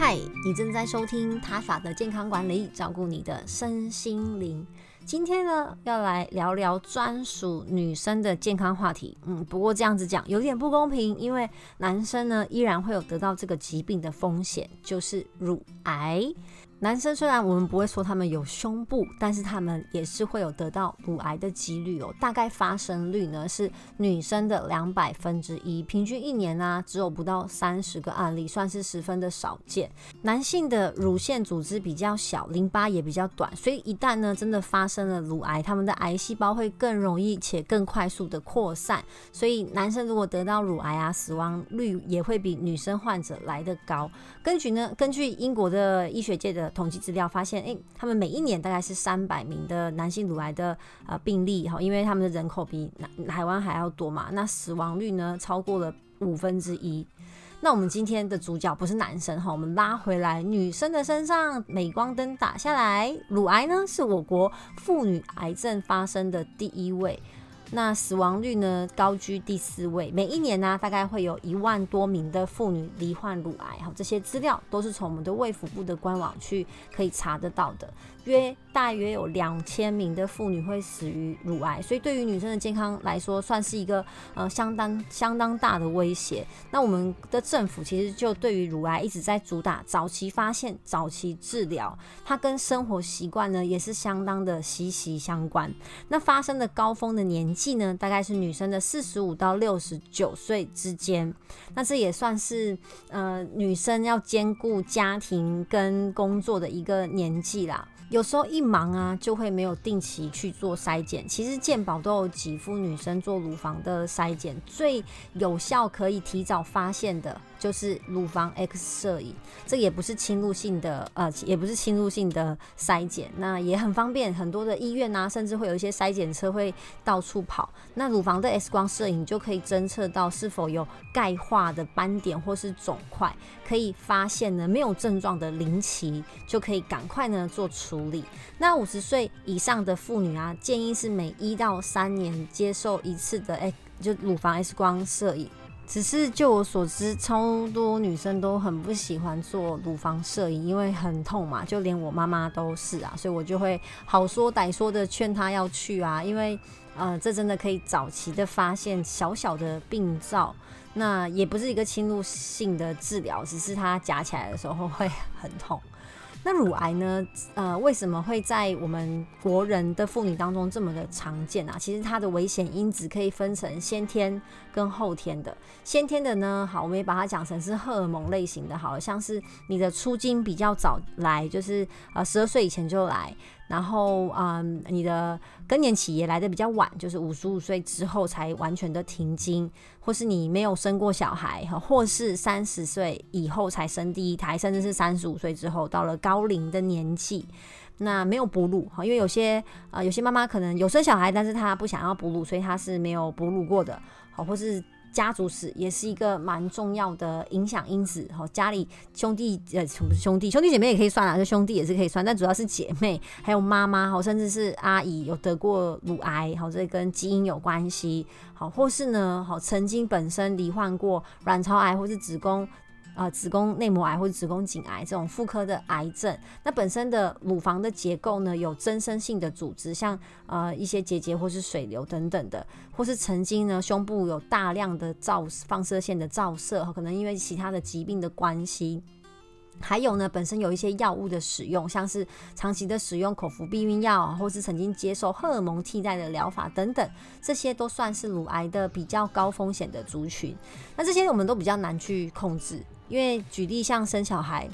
嗨，你正在收听塔莎的健康管理，照顾你的身心灵。今天呢，要来聊聊专属女生的健康话题。嗯，不过这样子讲有点不公平，因为男生呢依然会有得到这个疾病的风险，就是乳癌。男生虽然我们不会说他们有胸部，但是他们也是会有得到乳癌的几率哦。大概发生率呢是女生的两百分之一，平均一年呢、只有不到三十个案例，算是十分的少见。男性的乳腺组织比较小，淋巴也比较短，所以一旦呢真的发生了乳癌，他们的癌细胞会更容易且更快速的扩散。所以男生如果得到乳癌啊，死亡率也会比女生患者来得高。根据呢，根据英国的医学界的统计资料发现，诶、他们每一年大概是三百名的男性乳癌的呃病例哈，因为他们的人口比台湾还要多嘛，那死亡率呢超过了五分之一。那我们今天的主角不是男生哈，我们拉回来女生的身上，镁光灯打下来，乳癌呢是我国妇女癌症发生的第一位。那死亡率呢高居第四位，每一年呢、大概会有一万多名的妇女罹患乳癌，哈，这些资料都是从我们的卫福部的官网去可以查得到的。约大约有两千名的妇女会死于乳癌，所以对于女生的健康来说，算是一个呃相当相当大的威胁。那我们的政府其实就对于乳癌一直在主打早期发现、早期治疗，它跟生活习惯呢也是相当的息息相关。那发生的高峰的年纪呢，大概是女生的四十五到六十九岁之间。那这也算是呃女生要兼顾家庭跟工作的一个年纪啦。有时候一忙啊，就会没有定期去做筛检。其实健保都有给付女生做乳房的筛检，最有效可以提早发现的。就是乳房 X 摄影，这也不是侵入性的，呃，也不是侵入性的筛检，那也很方便。很多的医院啊，甚至会有一些筛检车会到处跑。那乳房的 X 光摄影就可以侦测到是否有钙化的斑点或是肿块，可以发现呢没有症状的临期，就可以赶快呢做出处理。那五十岁以上的妇女啊，建议是每一到三年接受一次的 X，就乳房 X 光摄影。只是就我所知，超多女生都很不喜欢做乳房摄影，因为很痛嘛，就连我妈妈都是啊，所以我就会好说歹说的劝她要去啊，因为呃，这真的可以早期的发现小小的病灶，那也不是一个侵入性的治疗，只是它夹起来的时候会很痛。那乳癌呢？呃，为什么会在我们国人的妇女当中这么的常见啊？其实它的危险因子可以分成先天跟后天的。先天的呢，好，我们也把它讲成是荷尔蒙类型的，好像是你的初经比较早来，就是呃十二岁以前就来。然后，嗯，你的更年期也来得比较晚，就是五十五岁之后才完全的停经，或是你没有生过小孩，或是三十岁以后才生第一胎，甚至是三十五岁之后到了高龄的年纪，那没有哺乳，哈，因为有些呃有些妈妈可能有生小孩，但是她不想要哺乳，所以她是没有哺乳过的，好，或是。家族史也是一个蛮重要的影响因子，好，家里兄弟呃，不是兄弟，兄弟姐妹也可以算啊，就兄弟也是可以算，但主要是姐妹，还有妈妈，好，甚至是阿姨有得过乳癌，好，这跟基因有关系，好，或是呢，好，曾经本身罹患过卵巢癌或是子宫。啊、呃，子宫内膜癌或者子宫颈癌这种妇科的癌症，那本身的乳房的结构呢，有增生性的组织，像呃一些结节或是水瘤等等的，或是曾经呢胸部有大量的照放射线的照射，可能因为其他的疾病的关系，还有呢本身有一些药物的使用，像是长期的使用口服避孕药，或是曾经接受荷尔蒙替代的疗法等等，这些都算是乳癌的比较高风险的族群。那这些我们都比较难去控制。因为举例像生小孩，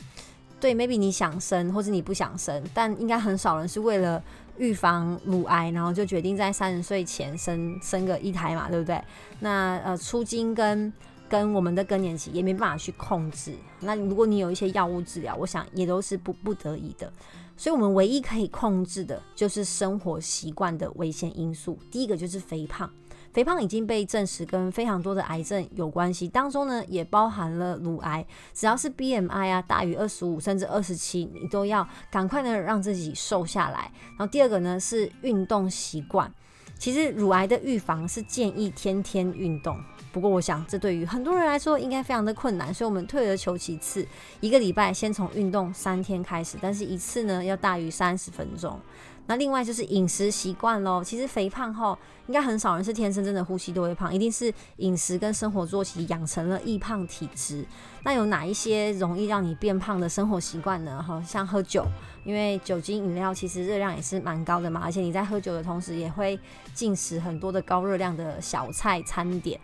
对，maybe 你想生或者你不想生，但应该很少人是为了预防乳癌，然后就决定在三十岁前生生个一胎嘛，对不对？那呃，初经跟跟我们的更年期也没办法去控制。那如果你有一些药物治疗，我想也都是不不得已的。所以我们唯一可以控制的就是生活习惯的危险因素。第一个就是肥胖。肥胖已经被证实跟非常多的癌症有关系，当中呢也包含了乳癌。只要是 BMI 啊大于二十五甚至二十七，你都要赶快呢让自己瘦下来。然后第二个呢是运动习惯。其实乳癌的预防是建议天天运动，不过我想这对于很多人来说应该非常的困难，所以我们退而求其次，一个礼拜先从运动三天开始，但是一次呢要大于三十分钟。那另外就是饮食习惯喽。其实肥胖后，应该很少人是天生真的呼吸都会胖，一定是饮食跟生活作息养成了易胖体质。那有哪一些容易让你变胖的生活习惯呢？哈，像喝酒，因为酒精饮料其实热量也是蛮高的嘛，而且你在喝酒的同时也会进食很多的高热量的小菜餐点。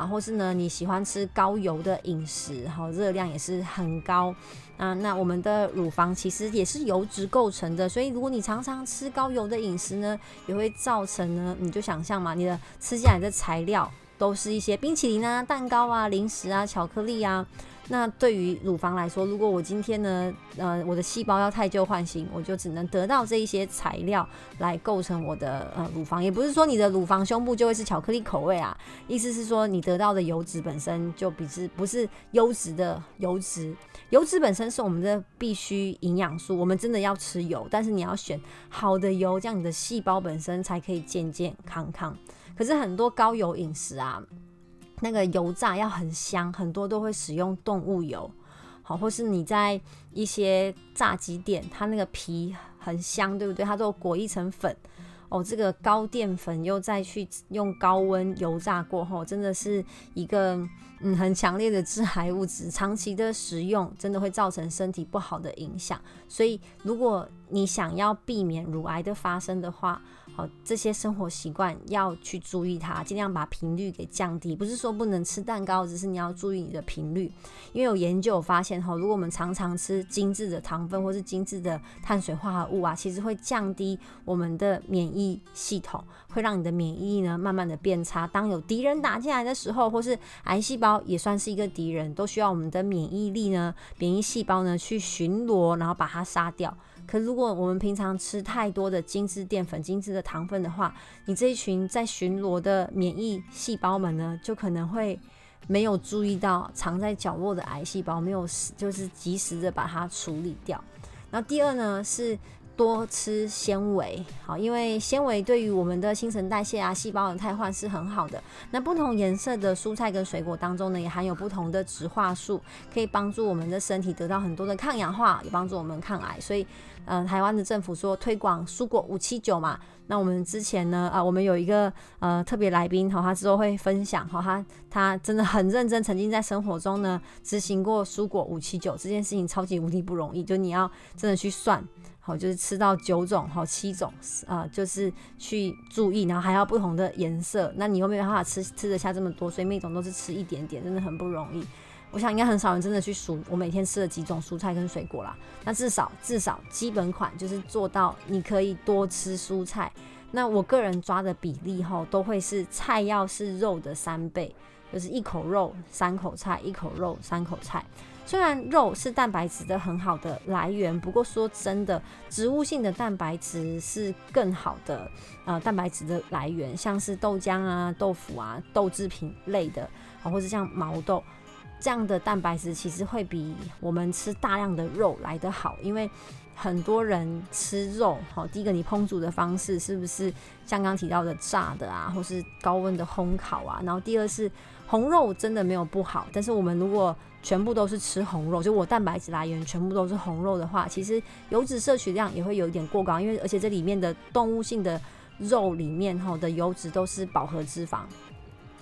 然后是呢，你喜欢吃高油的饮食，好，热量也是很高。啊，那我们的乳房其实也是油脂构成的，所以如果你常常吃高油的饮食呢，也会造成呢，你就想象嘛，你的吃进来的材料都是一些冰淇淋啊、蛋糕啊、零食啊、巧克力啊。那对于乳房来说，如果我今天呢，呃，我的细胞要汰旧换新，我就只能得到这一些材料来构成我的呃乳房。也不是说你的乳房胸部就会是巧克力口味啊，意思是说你得到的油脂本身就比是不是优质的油脂。油脂本身是我们的必须营养素，我们真的要吃油，但是你要选好的油，这样你的细胞本身才可以健健康康。可是很多高油饮食啊。那个油炸要很香，很多都会使用动物油，好，或是你在一些炸鸡店，它那个皮很香，对不对？它都裹一层粉，哦，这个高淀粉又再去用高温油炸过后，真的是一个嗯很强烈的致癌物质，长期的食用真的会造成身体不好的影响。所以，如果你想要避免乳癌的发生的话，这些生活习惯要去注意它，尽量把频率给降低。不是说不能吃蛋糕，只是你要注意你的频率。因为有研究发现，哈，如果我们常常吃精致的糖分或是精致的碳水化合物啊，其实会降低我们的免疫系统，会让你的免疫力呢慢慢的变差。当有敌人打进来的时候，或是癌细胞也算是一个敌人，都需要我们的免疫力呢，免疫细胞呢去巡逻，然后把它杀掉。可如果我们平常吃太多的精致淀粉、精致的糖分的话，你这一群在巡逻的免疫细胞们呢，就可能会没有注意到藏在角落的癌细胞，没有就是及时的把它处理掉。然后第二呢是多吃纤维，好，因为纤维对于我们的新陈代谢啊、细胞的汰换是很好的。那不同颜色的蔬菜跟水果当中呢，也含有不同的植化素，可以帮助我们的身体得到很多的抗氧化，也帮助我们抗癌。所以。嗯、台湾的政府说推广蔬果五七九嘛，那我们之前呢，啊、我们有一个呃特别来宾，好，他之后会分享，哈，他他真的很认真，曾经在生活中呢执行过蔬果五七九这件事情，超级无敌不容易，就你要真的去算，好，就是吃到九种，好七种，啊、就是去注意，然后还要不同的颜色，那你又没办法吃吃得下这么多，所以每种都是吃一点点，真的很不容易。我想应该很少人真的去数我每天吃了几种蔬菜跟水果啦。那至少至少基本款就是做到你可以多吃蔬菜。那我个人抓的比例哈，都会是菜要是肉的三倍，就是一口肉三口菜，一口肉三口菜。虽然肉是蛋白质的很好的来源，不过说真的，植物性的蛋白质是更好的呃蛋白质的来源，像是豆浆啊、豆腐啊、豆制品类的，啊，或者像毛豆。这样的蛋白质其实会比我们吃大量的肉来得好，因为很多人吃肉，好，第一个你烹煮的方式是不是像刚提到的炸的啊，或是高温的烘烤啊？然后第二是红肉真的没有不好，但是我们如果全部都是吃红肉，就我蛋白质来源全部都是红肉的话，其实油脂摄取量也会有一点过高，因为而且这里面的动物性的肉里面哈的油脂都是饱和脂肪，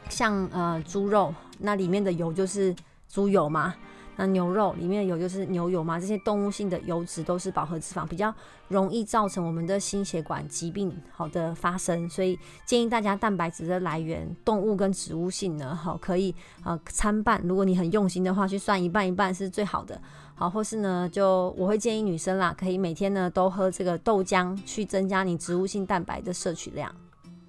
像呃猪肉那里面的油就是。猪油嘛，那牛肉里面的油就是牛油嘛，这些动物性的油脂都是饱和脂肪，比较容易造成我们的心血管疾病好的发生，所以建议大家蛋白质的来源，动物跟植物性呢，好可以呃参半，如果你很用心的话，去算一半一半是最好的，好，或是呢就我会建议女生啦，可以每天呢都喝这个豆浆，去增加你植物性蛋白的摄取量。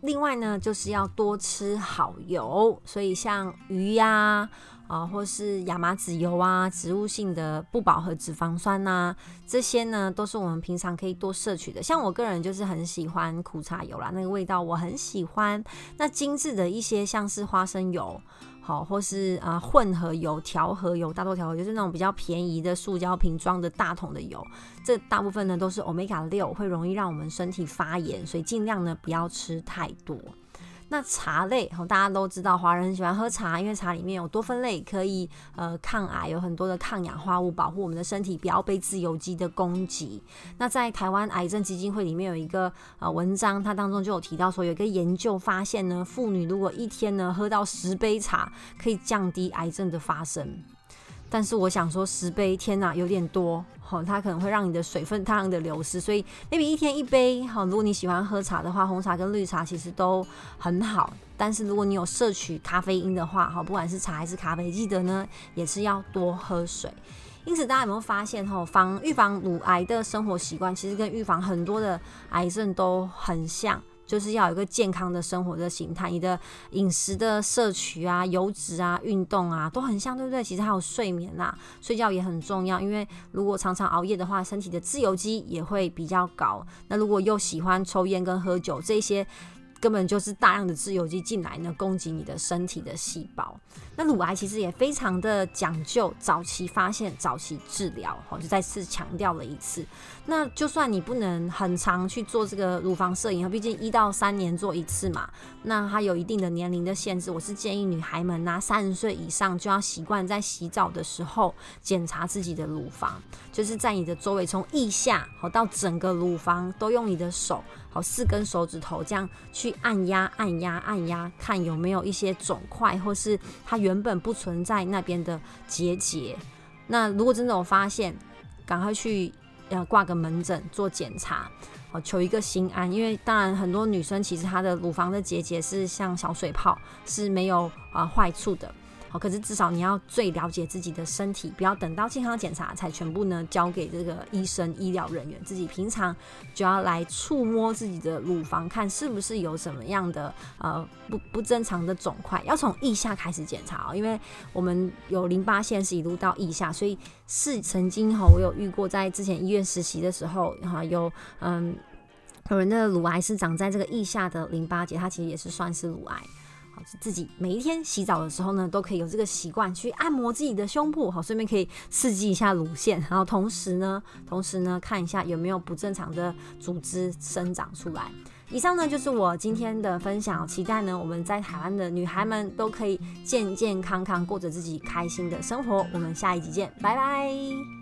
另外呢，就是要多吃好油，所以像鱼呀啊，或是亚麻籽油啊，植物性的不饱和脂肪酸呐啊，这些呢都是我们平常可以多摄取的。像我个人就是很喜欢苦茶油啦，那个味道我很喜欢。那精致的一些像是花生油。好，或是啊混合油、调和油、大豆调和油，就是那种比较便宜的塑胶瓶装的大桶的油，这大部分呢都是欧米伽六，会容易让我们身体发炎，所以尽量呢不要吃太多。那茶类，大家都知道，华人很喜欢喝茶，因为茶里面有多酚类，可以呃抗癌，有很多的抗氧化物，保护我们的身体不要被自由基的攻击。那在台湾癌症基金会里面有一个呃文章，它当中就有提到说，有一个研究发现呢，妇女如果一天呢喝到十杯茶，可以降低癌症的发生。但是我想说，十杯天哪，有点多，好，它可能会让你的水分大量的流失，所以 maybe 一天一杯，好，如果你喜欢喝茶的话，红茶跟绿茶其实都很好。但是如果你有摄取咖啡因的话，好，不管是茶还是咖啡，记得呢也是要多喝水。因此，大家有没有发现，哈，防预防乳癌的生活习惯，其实跟预防很多的癌症都很像。就是要有一个健康的生活的形态，你的饮食的摄取啊、油脂啊、运动啊都很像，对不对？其实还有睡眠啦、睡觉也很重要，因为如果常常熬夜的话，身体的自由基也会比较高。那如果又喜欢抽烟跟喝酒这些。根本就是大量的自由基进来呢，攻击你的身体的细胞。那乳癌其实也非常的讲究早期发现、早期治疗，好，就再次强调了一次。那就算你不能很常去做这个乳房摄影，毕竟一到三年做一次嘛，那它有一定的年龄的限制。我是建议女孩们呐，三十岁以上就要习惯在洗澡的时候检查自己的乳房，就是在你的周围从腋下好到整个乳房都用你的手。好，四根手指头这样去按压、按压、按压，看有没有一些肿块，或是它原本不存在那边的结节。那如果真的有发现，赶快去呃挂个门诊做检查，好，求一个心安。因为当然很多女生其实她的乳房的结节是像小水泡，是没有啊坏处的。好，可是至少你要最了解自己的身体，不要等到健康检查才全部呢交给这个医生、医疗人员，自己平常就要来触摸自己的乳房，看是不是有什么样的呃不不正常的肿块，要从腋下开始检查哦，因为我们有淋巴腺是一路到腋下，所以是曾经哈我有遇过在之前医院实习的时候哈有嗯有人的乳癌是长在这个腋下的淋巴结，它其实也是算是乳癌。自己每一天洗澡的时候呢，都可以有这个习惯去按摩自己的胸部，好，顺便可以刺激一下乳腺，然后同时呢，同时呢，看一下有没有不正常的组织生长出来。以上呢就是我今天的分享，期待呢我们在台湾的女孩们都可以健健康康过着自己开心的生活。我们下一集见，拜拜。